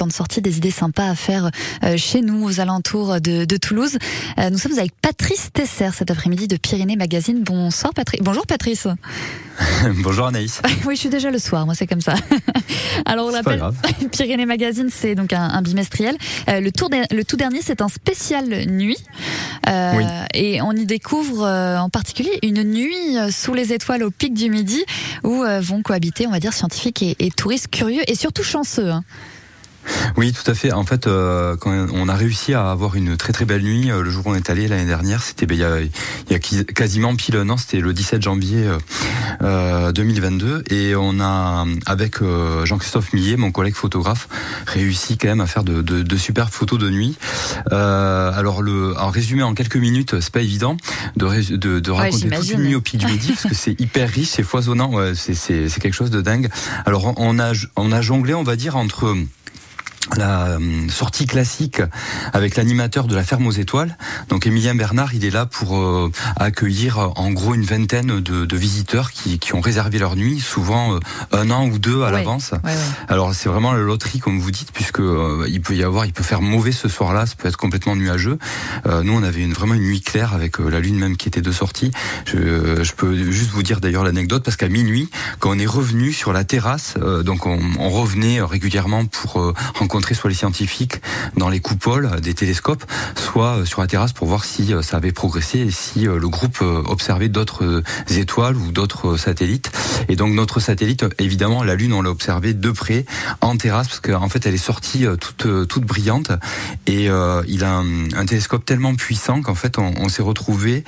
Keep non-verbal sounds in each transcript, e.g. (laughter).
plans de sortie, des idées sympas à faire chez nous, aux alentours de, de Toulouse. nous sommes avec Patrice Tesser cet après-midi de Pyrénées Magazine. Bonsoir Patrice. Bonjour Patrice. (laughs) Bonjour Anaïs. (laughs) oui, je suis déjà le soir, moi c'est comme ça. (laughs) Alors on l'appelle Pyrénées Magazine, c'est donc un, bimestriel. Euh, le, tour le tout dernier, c'est un spécial nuit. Euh, et on y découvre euh, en particulier une nuit sous les étoiles au pic du midi où vont cohabiter, on va dire, scientifiques et, et touristes curieux et surtout chanceux. Hein. Oui, tout à fait. En fait, euh, quand on a réussi à avoir une très très belle nuit, euh, le jour où on est allé l'année dernière, c'était ben, il, y a, quasiment pile un an, c'était le 17 janvier 2022, euh, et on a avec Jean-Christophe Millet, mon collègue photographe, réussi quand même à faire de, de, de superbes photos de nuit. alors le, en résumé en quelques minutes, c'est pas évident de, de, de raconter toute une nuit au pied du midi parce que c'est hyper riche, c'est foisonnant, ouais, c'est quelque chose de dingue. Alors on a on a jonglé, on va dire entre la euh, sortie classique avec l'animateur de la ferme aux étoiles. Donc Emilien Bernard, il est là pour euh, accueillir euh, en gros une vingtaine de, de visiteurs qui, qui, ont réservé leur nuit, souvent un an ou deux à l'avance. Alors c'est vraiment la loterie comme vous dites, puisque il peut y avoir, il peut faire mauvais ce soir-là, ça peut être complètement nuageux. nous on avait une, vraiment une nuit claire avec la lune même qui était de sortie. Je, je peux juste vous dire d'ailleurs l'anecdote parce qu'à minuit, quand on est revenu sur la terrasse, donc on, on revenait régulièrement pour rencontrer soit les scientifiques dans les coupoles des télescopes, soit euh, sur la terrasse pour voir si euh, ça avait progressé et si euh, le groupe observait d'autres étoiles ou d'autres satellites. Et donc notre satellite, évidemment, la Lune, on l'a observé de près en terrasse parce qu'en fait elle est sortie toute toute brillante et il a un, télescope tellement puissant qu'en fait on, s'est retrouvé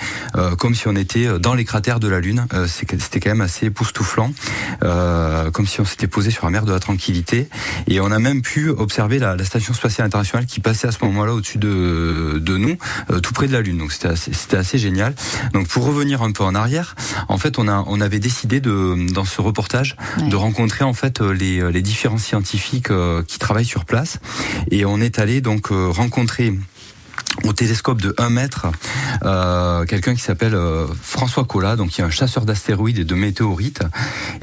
comme si on était dans les cratères de la Lune. C'était quand même assez époustouflant, comme si on s'était posé sur la mer de la Tranquillité et on a même pu observer la, la, station spatiale internationale qui passait à ce moment-là au-dessus de, de nous, euh, tout près de la Lune. Donc c'était assez, c'était assez génial. Donc pour revenir un peu en arrière, en fait on a on avait décidé de dans ce reportage de rencontrer en fait les, les différents scientifiques euh, qui travaillent sur place et on est allé donc euh, rencontrer au télescope de 1 mètre euh, quelqu'un qui s'appelle euh, François Collat, donc qui est un chasseur d'astéroïdes et de météorites.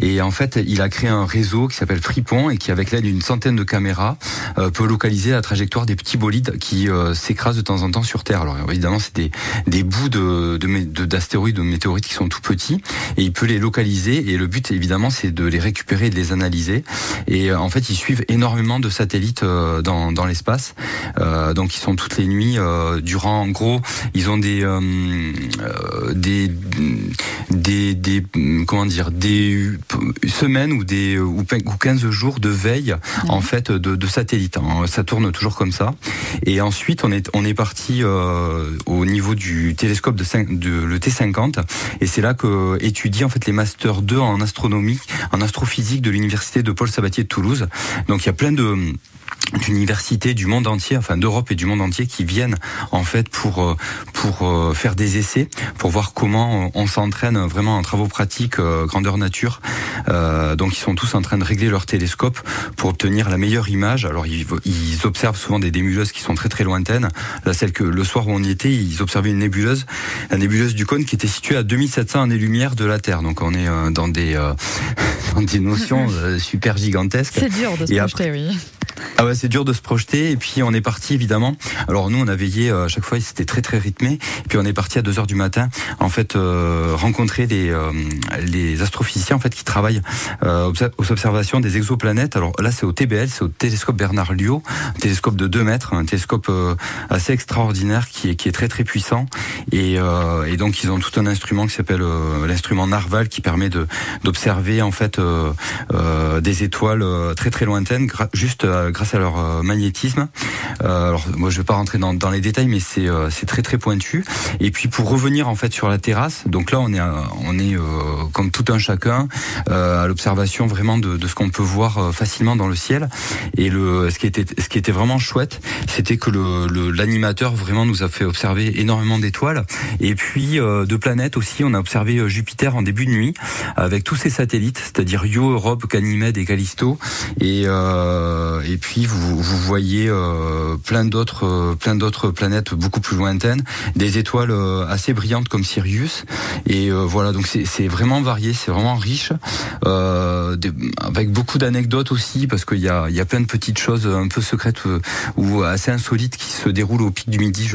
Et en fait, il a créé un réseau qui s'appelle Fripon et qui, avec l'aide d'une centaine de caméras, euh, peut localiser la trajectoire des petits bolides qui euh, s'écrasent de temps en temps sur Terre. Alors évidemment, c'est des, des bouts de d'astéroïdes, de, de, météorites qui sont tout petits, et il peut les localiser. Et le but, évidemment, c'est de les récupérer et de les analyser. Et en fait, ils suivent énormément de satellites dans, dans l'espace. donc, ils sont toutes les nuits. Euh, durant, en gros, ils ont des, euh, euh, des, des, des, comment dire, des semaines ou des ou 15 jours de veille en fait de, de satellites. Hein. Ça tourne toujours comme ça. Et ensuite, on est on est parti au niveau du télescope de, 5, de le T50 et c'est là que étudie en fait les masters 2 en astronomie, en astrophysique de l'université de Paul Sabatier de Toulouse. Donc il y a plein de d'universités du monde entier, enfin d'Europe et du monde entier, qui viennent en fait pour euh, pour euh, faire des essais, pour voir comment on s'entraîne vraiment en travaux pratiques euh, grandeur nature. donc ils sont tous en train de régler leur télescope pour obtenir la meilleure image. Alors ils, ils observent souvent des nébuleuses qui sont très très lointaines. Là, celle que le soir où on y était, ils observaient une nébuleuse, la nébuleuse du cône qui était située à 2700 années-lumière de la Terre. Donc on est dans des (laughs) dans des notions (laughs) super gigantesques. C'est dur de se projeter, oui. Ah ouais, c'est dur de se projeter. Et puis on est parti évidemment. Alors nous, on a veillé euh, à chaque fois, c'était très très rythmé. Et puis on est parti à 2 heures du matin, en fait, euh, rencontrer les euh, les astrophysiciens en fait qui travaillent euh, aux observations des exoplanètes. Alors là, c'est au TBL, c'est au télescope Bernard Liot, un télescope de 2 mètres, un télescope assez extraordinaire qui est qui est très très puissant. Et, et donc ils ont tout un instrument qui s'appelle l'instrument Narval qui permet de d'observer en fait des étoiles très très lointaines juste grâce à leur euh, magnétisme. Euh, alors moi je vais pas rentrer dans, dans les détails, mais c'est euh, c'est très très pointu. Et puis pour revenir en fait sur la terrasse, donc là on est on est comme tout un chacun à l'observation vraiment de, de ce qu'on peut voir facilement dans le ciel. Et le ce qui était ce qui était vraiment chouette, c'était que le l'animateur vraiment nous a fait observer énormément d'étoiles et puis de planètes aussi. On a observé Jupiter en début de nuit avec tous ses satellites, c'est-à-dire Io, Europe, Ganymède et Callisto. Et, euh, et puis vous, voyez plein d'autres plein d'autres planètes beaucoup plus lointaines, des étoiles assez brillantes comme Sirius. Et voilà, donc c'est vraiment varié, c'est vraiment riche, avec beaucoup d'anecdotes aussi, parce qu'il y a, y a plein de petites choses un peu secrètes ou assez insolites qui se déroulent au pic du Midi.